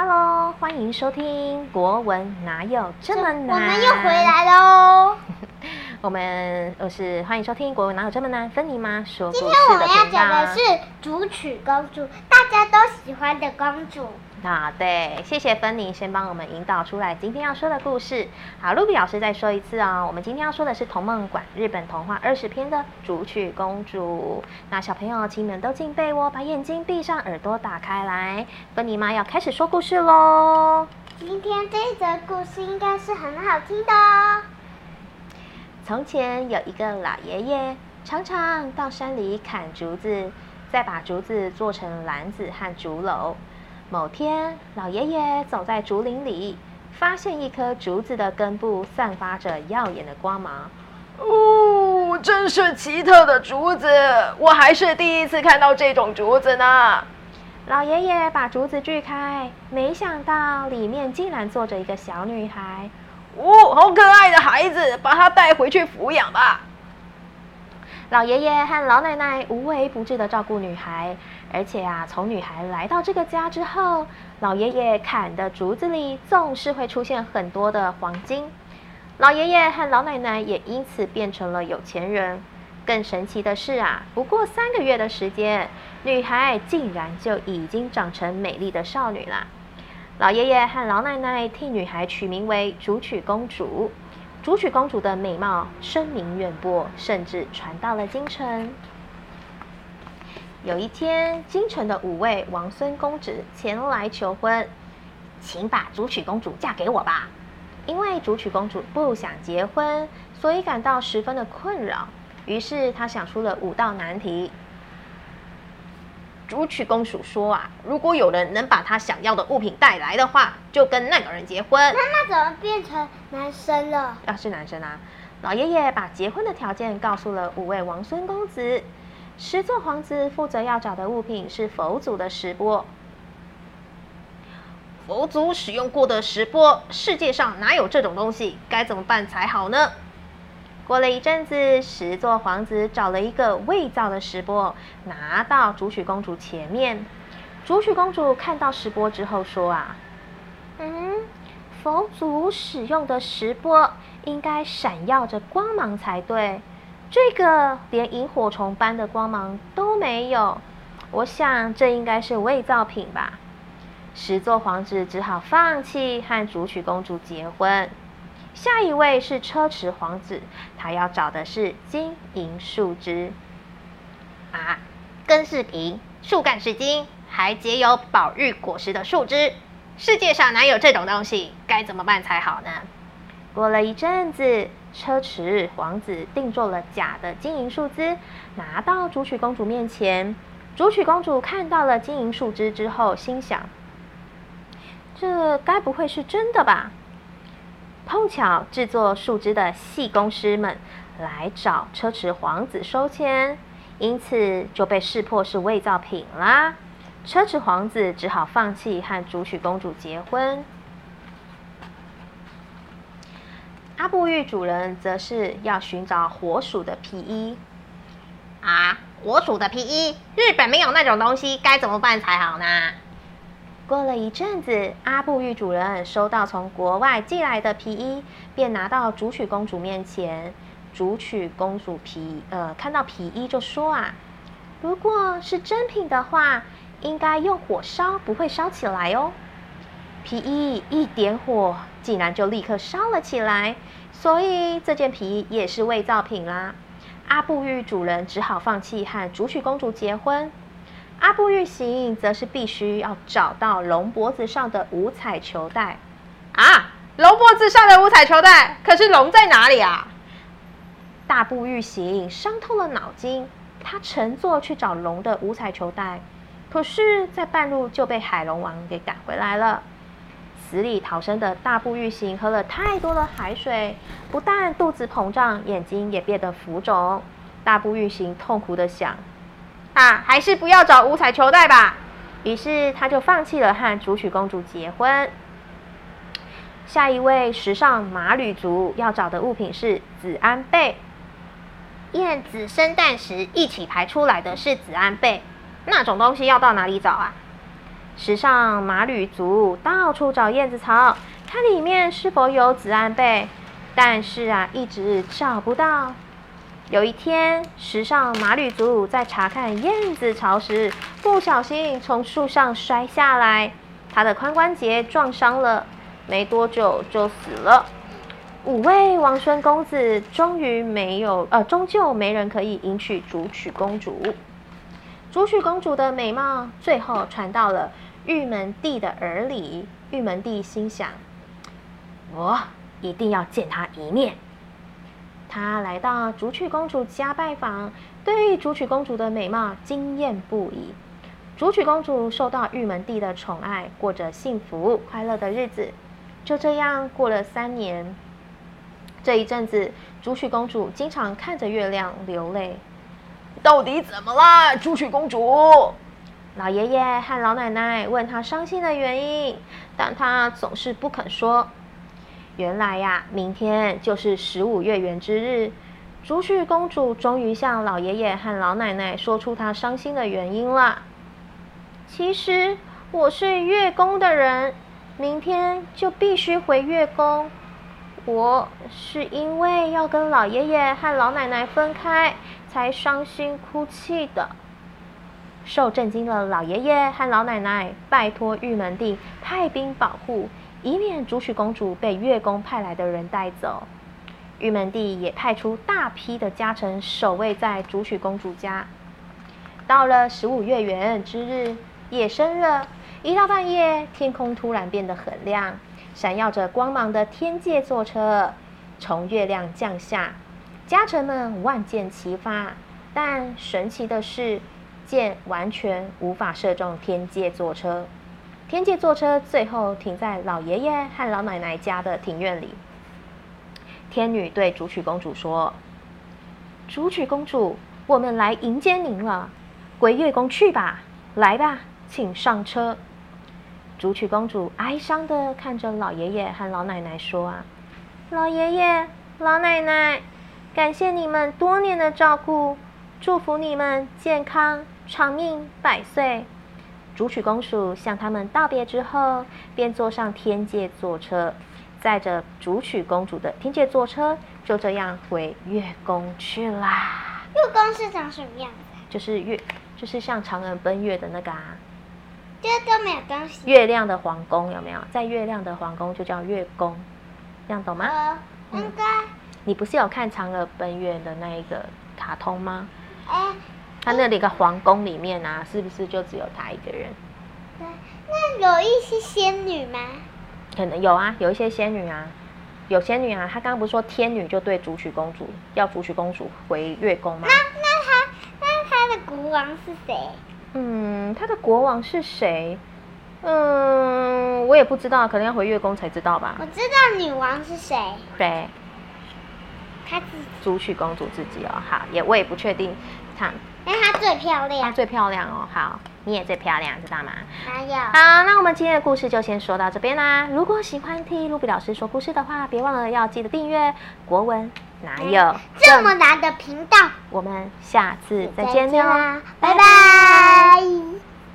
Hello，欢迎收听国文哪有这么难？我们又回来喽。我们我是欢迎收听国文哪有这么难？芬妮妈说故今事天我们要讲的是竹取公主，大家都喜欢的公主。啊，对，谢谢芬妮先帮我们引导出来今天要说的故事。好，露比老师再说一次哦，我们今天要说的是童梦馆日本童话二十篇的《竹取公主》。那小朋友，请你们都进被窝，把眼睛闭上，耳朵打开来，芬妮妈要开始说故事喽。今天这一则故事应该是很好听的哦。从前有一个老爷爷，常常到山里砍竹子，再把竹子做成篮子和竹篓。某天，老爷爷走在竹林里，发现一棵竹子的根部散发着耀眼的光芒。哦，真是奇特的竹子，我还是第一次看到这种竹子呢。老爷爷把竹子锯开，没想到里面竟然坐着一个小女孩。哦，好可爱的孩子，把她带回去抚养吧。老爷爷和老奶奶无微不至的照顾女孩，而且啊，从女孩来到这个家之后，老爷爷砍的竹子里总是会出现很多的黄金。老爷爷和老奶奶也因此变成了有钱人。更神奇的是啊，不过三个月的时间，女孩竟然就已经长成美丽的少女啦。老爷爷和老奶奶替女孩取名为竹取公主。竹取公主的美貌声名远播，甚至传到了京城。有一天，京城的五位王孙公子前来求婚，请把竹取公主嫁给我吧。因为竹取公主不想结婚，所以感到十分的困扰。于是他想出了五道难题。竹取公主说啊，如果有人能把她想要的物品带来的话，就跟那个人结婚。那那怎么变成男生了？啊，是男生啊！老爷爷把结婚的条件告诉了五位王孙公子。十座皇子负责要找的物品是佛祖的石钵。佛祖使用过的石钵，世界上哪有这种东西？该怎么办才好呢？过了一阵子，十座皇子找了一个伪造的石钵，拿到竹取公主前面。竹取公主看到石钵之后说：“啊，嗯，佛祖使用的石钵应该闪耀着光芒才对，这个连萤火虫般的光芒都没有。我想这应该是伪造品吧。”十座皇子只好放弃和竹取公主结婚。下一位是车迟皇子，他要找的是金银树枝。啊，根是银，树干是金，还结有宝玉果实的树枝，世界上哪有这种东西？该怎么办才好呢？过了一阵子，车迟皇子定做了假的金银树枝，拿到竹取公主面前。竹取公主看到了金银树枝之后，心想：这该不会是真的吧？碰巧制作树枝的细工师们来找车迟皇子收钱，因此就被识破是伪造品啦。车迟皇子只好放弃和竹取公主结婚。阿布玉主人则是要寻找火鼠的皮衣。啊，火鼠的皮衣，日本没有那种东西，该怎么办才好呢？过了一阵子，阿布玉主人收到从国外寄来的皮衣，便拿到竹取公主面前。竹取公主皮呃看到皮衣就说啊，如果是真品的话，应该用火烧不会烧起来哦。皮衣一点火，竟然就立刻烧了起来，所以这件皮衣也是伪造品啦。阿布玉主人只好放弃和竹取公主结婚。阿布玉行则是必须要找到龙脖子上的五彩球带啊！龙脖子上的五彩球带，可是龙在哪里啊？大步玉行伤透了脑筋，他乘坐去找龙的五彩球带，可是，在半路就被海龙王给赶回来了。死里逃生的大步玉行喝了太多的海水，不但肚子膨胀，眼睛也变得浮肿。大步玉行痛苦的想。啊，还是不要找五彩球袋吧。于是他就放弃了和竹取公主结婚。下一位时尚马吕族要找的物品是子安贝。燕子生蛋时一起排出来的是子安贝，那种东西要到哪里找啊？时尚马吕族到处找燕子巢，看里面是否有紫安贝，但是啊，一直找不到。有一天，时尚马吕族在查看燕子巢时，不小心从树上摔下来，他的髋关节撞伤了，没多久就死了。五位王孙公子终于没有，呃，终究没人可以迎娶竹取公主。竹取公主的美貌最后传到了玉门帝的耳里。玉门帝心想：我一定要见他一面。他来到竹取公主家拜访，对竹取公主的美貌惊艳不已。竹取公主受到玉门帝的宠爱，过着幸福快乐的日子。就这样过了三年。这一阵子，竹取公主经常看着月亮流泪。到底怎么了，竹取公主？老爷爷和老奶奶问他伤心的原因，但他总是不肯说。原来呀，明天就是十五月圆之日。竹取公主终于向老爷爷和老奶奶说出她伤心的原因了。其实我是月宫的人，明天就必须回月宫。我是因为要跟老爷爷和老奶奶分开，才伤心哭泣的。受震惊的老爷爷和老奶奶拜托玉门帝派兵保护。以免竹取公主被月宫派来的人带走，玉门帝也派出大批的家臣守卫在竹取公主家。到了十五月圆之日，夜深了，一到半夜，天空突然变得很亮，闪耀着光芒的天界坐车从月亮降下，家臣们万箭齐发，但神奇的是，箭完全无法射中天界座车。天界坐车最后停在老爷爷和老奶奶家的庭院里。天女对竹取公主说：“竹取公主，我们来迎接您了，回月宫去吧。来吧，请上车。”竹取公主哀伤的看着老爷爷和老奶奶说：“啊，老爷爷、老奶奶，感谢你们多年的照顾，祝福你们健康长命百岁。”竹取公主向他们道别之后，便坐上天界坐车，载着竹取公主的天界坐车就这样回月宫去啦。月宫是长什么样子？就是月，就是像嫦娥奔月的那个啊。这都没有东西。月亮的皇宫有没有？在月亮的皇宫就叫月宫，这样懂吗？呃，应该。你不是有看嫦娥奔月的那一个卡通吗？哎。他那里个皇宫里面啊，是不是就只有他一个人？对，那有一些仙女吗？可能有啊，有一些仙女啊，有仙女啊。他刚刚不是说天女就对竹取公主要竹取公主回月宫吗？那那他那他的国王是谁？嗯，他的国王是谁？嗯，我也不知道，可能要回月宫才知道吧。我知道女王是谁。谁？她自己。竹取公主自己哦，好，也我也不确定。她。因为她最漂亮，她最漂亮哦。好，你也最漂亮，知道吗？哪有。好，那我们今天的故事就先说到这边啦。如果喜欢听露比老师说故事的话，别忘了要记得订阅国文哪有这么难的频道。我们下次再见啦，拜拜。